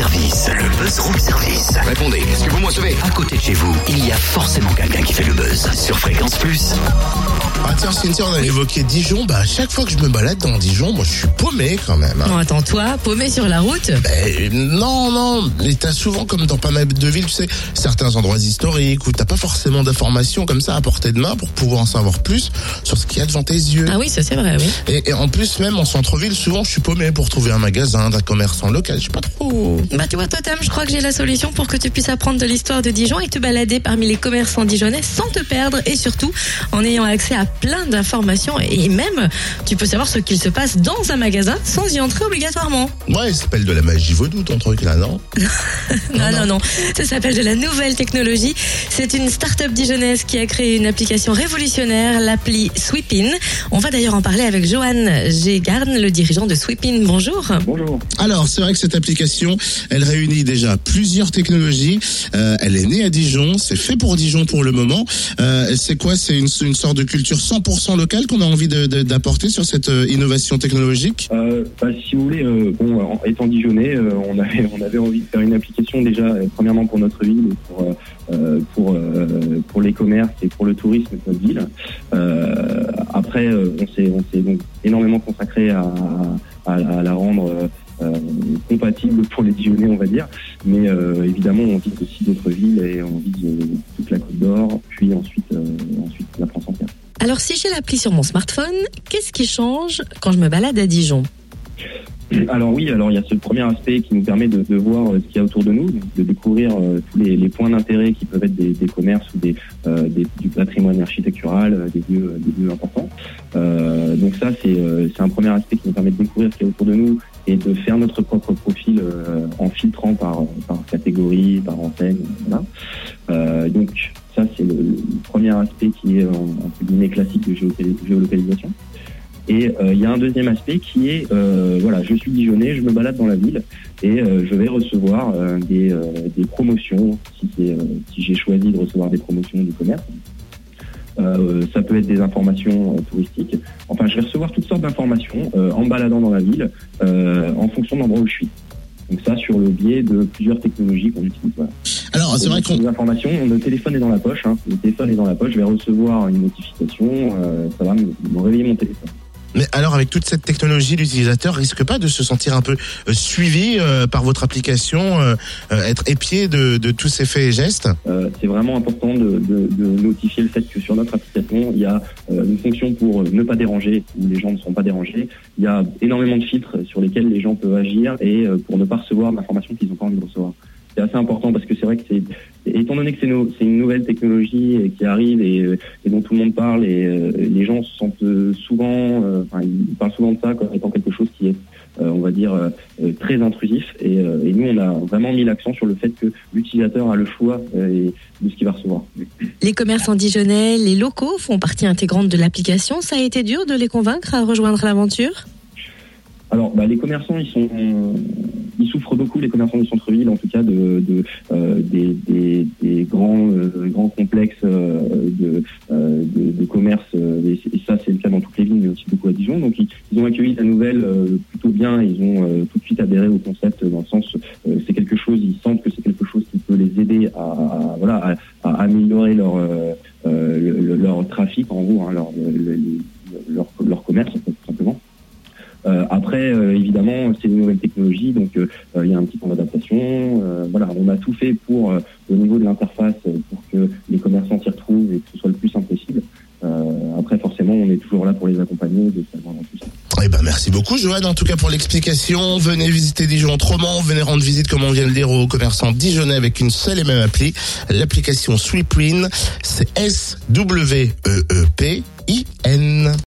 service. Le buzz room service. Répondez, est-ce que vous me recevez? À côté de chez vous, il y a forcément quelqu'un qui fait le buzz. Sur Fréquence Plus. Ah tiens Cynthia, on a évoqué Dijon, bah à chaque fois que je me balade dans Dijon, moi je suis paumé quand même. hein. Non, attends, toi, paumé sur la route? Ben, non, non, mais t'as souvent comme dans pas mal de villes, tu sais, certains endroits historiques où t'as pas forcément d'informations comme ça à portée de main pour pouvoir en savoir plus sur ce qu'il y a devant tes yeux. Ah oui, ça c'est vrai, oui. Et, et en plus, même en centre-ville, souvent je suis paumé pour trouver un magasin, d'un commerçant local, je sais pas trop. Bah tu vois, toi, Tam, je crois que j'ai la solution pour que tu puisses apprendre de l'histoire de Dijon et te balader parmi les commerçants dijonnais sans te perdre et surtout en ayant accès à plein d'informations et même tu peux savoir ce qu'il se passe dans un magasin sans y entrer obligatoirement. Ouais, ça s'appelle de la magie vaudou ton truc là, non? Non, non, non. Ça s'appelle de la nouvelle technologie. C'est une start-up dijonnaise qui a créé une application révolutionnaire, l'appli Sweepin. On va d'ailleurs en parler avec Johan Gégarn, le dirigeant de Sweepin. Bonjour. Bonjour. Alors, c'est vrai que cette application, elle réunit déjà plusieurs technologies. Euh, elle est née à Dijon, c'est fait pour Dijon pour le moment. Euh, c'est quoi? C'est une, sorte de culture 100% locale qu'on a envie d'apporter sur cette euh, innovation technologique? Bah, si vous voulez, bon, étant Dijonais, euh, on avait envie de faire une application déjà premièrement pour notre ville pour les commerces et pour le tourisme de notre ville. Après, on s'est énormément consacré à, à la rendre euh, euh, compatible pour les Dijonais, on va dire. Mais euh, évidemment, on vise aussi d'autres villes et on euh, toute la Côte d'Or, puis ensuite ensuite la France entière. Alors si j'ai l'appli sur mon smartphone, qu'est-ce qui change quand je me balade à Dijon? Alors oui, alors il y a ce premier aspect qui nous permet de, de voir euh, ce qu'il y a autour de nous, de découvrir euh, tous les, les points d'intérêt qui peuvent être des, des commerces ou des, euh, des- du patrimoine architectural, euh, des lieux, des lieux importants. Euh, donc ça, c'est un premier aspect qui nous permet de découvrir ce qu'il y a autour de nous et de faire notre propre profil en filtrant par, par catégorie, par enseigne. Voilà. Donc ça, c'est le, premier aspect qui est en- entre guillemets classique de géolocalisation. Et euh, il y a un deuxième aspect qui est, euh, voilà, je suis Dijonais, je me balade dans la ville et euh, je vais recevoir des, des promotions, si, j'ai choisi de recevoir des promotions du commerce. Euh, ça peut être des informations euh, touristiques. Enfin, je vais recevoir toutes sortes d'informations euh, en me baladant dans la ville en fonction de l'endroit où je suis. Donc ça, sur le biais de plusieurs technologies qu'on utilise. Voilà. Alors, c'est vrai qu'on... Les informations, le téléphone est dans la poche. Hein. Le téléphone est dans la poche. Je vais recevoir une notification. ça va me, me réveiller mon téléphone. Mais alors, avec toute cette technologie, l'utilisateur risque pas de se sentir un peu euh, suivi euh, par votre application, euh, euh, être épié de, de tous ces faits et gestes? Euh, c'est vraiment important de, de, de notifier le fait que sur notre application, il y a euh, une fonction pour ne pas déranger, où les gens ne seront pas dérangés. Il y a énormément de filtres sur lesquels les gens peuvent agir et pour ne pas recevoir d'informations qu'ils n'ont pas envie de recevoir. C'est assez important parce que c'est vrai que c'est, étant donné que c'est, no- une nouvelle technologie et qui arrive et, euh, et dont tout le monde parle et euh, les gens se sentent euh, souvent, euh, enfin ils parlent souvent de ça comme étant quelque chose qui est, euh, on va dire, euh, euh, très intrusif. Et, euh, et nous, on a vraiment mis l'accent sur le fait que l'utilisateur a le choix euh, et- de ce qu'il va recevoir. Les commerçants dijonnais, les locaux font partie intégrante de l'application. Ça a été dur de les convaincre à rejoindre l'aventure? Alors, bah, les commerçants, ils sont, ils souffrent beaucoup, les commerçants du centre-ville, en tout cas, de, de euh, des, des, des grands, euh, grands complexes euh, de, euh, de, de commerce. euh, et, et ça, c'est le cas dans toutes les villes, mais aussi beaucoup à Dijon. Donc, ils, ils ont accueilli la nouvelle euh, plutôt bien. Ils ont tout de suite adhéré au concept dans le sens, c'est quelque chose. Ils sentent que c'est quelque chose qui peut les aider à, à- voilà, à, à améliorer leur, le- le- leur trafic, en gros, hein, leur, le- le- leur, leur commerce. Après, euh, évidemment, c'est une nouvelle technologie, donc euh, euh, il y a un petit temps d'adaptation. Voilà, on a tout fait pour, au niveau de l'interface, pour que les commerçants s'y retrouvent et que ce soit le plus simple possible. Après, forcément, on est toujours là pour les accompagner, de savoir dans tout ça. Eh ben, merci beaucoup, Johan, en tout cas pour l'explication. Venez visiter Dijon autrement. Venez rendre visite, comme on vient de le dire, aux commerçants dijonnais avec une seule et même appli. L'application Sweepin, c'est S-W-E-E-P-I-N.